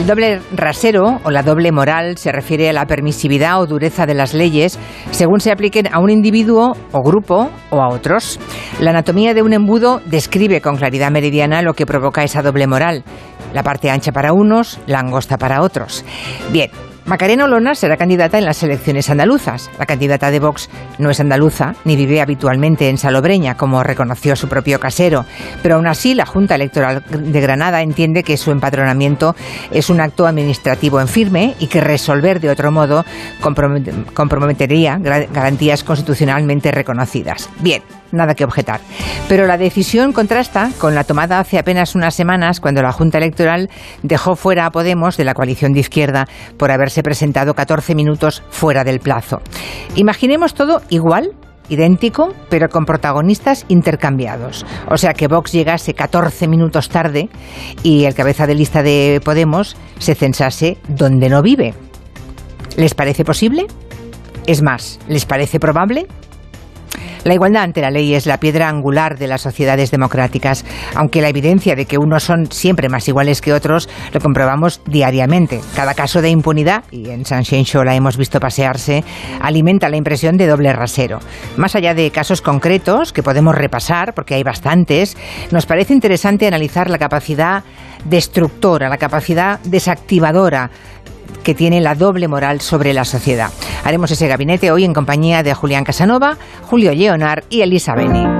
El doble rasero o la doble moral se refiere a la permisividad o dureza de las leyes según se apliquen a un individuo o grupo o a otros. La anatomía de un embudo describe con claridad meridiana lo que provoca esa doble moral. La parte ancha para unos, la angosta para otros. Bien, Macarena Olona será candidata en las elecciones andaluzas. La candidata de Vox no es andaluza ni vive habitualmente en Salobreña, como reconoció su propio casero. Pero aún así, la Junta Electoral de Granada entiende que su empadronamiento es un acto administrativo en firme y que resolver de otro modo comprometería garantías constitucionalmente reconocidas. Bien, nada que objetar. Pero la decisión contrasta con la tomada hace apenas unas semanas cuando la Junta Electoral dejó fuera a Podemos de la coalición de izquierda por haberse presentado 14 minutos fuera del plazo. Imaginemos todo igual idéntico, pero con protagonistas intercambiados. O sea, que Vox llegase 14 minutos tarde y el cabeza de lista de Podemos se censase donde no vive. ¿Les parece posible? Es más, ¿les parece probable? La igualdad ante la ley es la piedra angular de las sociedades democráticas, aunque la evidencia de que unos son siempre más iguales que otros lo comprobamos diariamente. Cada caso de impunidad, y en San Show la hemos visto pasearse, alimenta la impresión de doble rasero. Más allá de casos concretos que podemos repasar, porque hay bastantes, nos parece interesante analizar la capacidad destructora, la capacidad desactivadora que tiene la doble moral sobre la sociedad. Haremos ese gabinete hoy en compañía de Julián Casanova, Julio Leonard y Elisa Beni.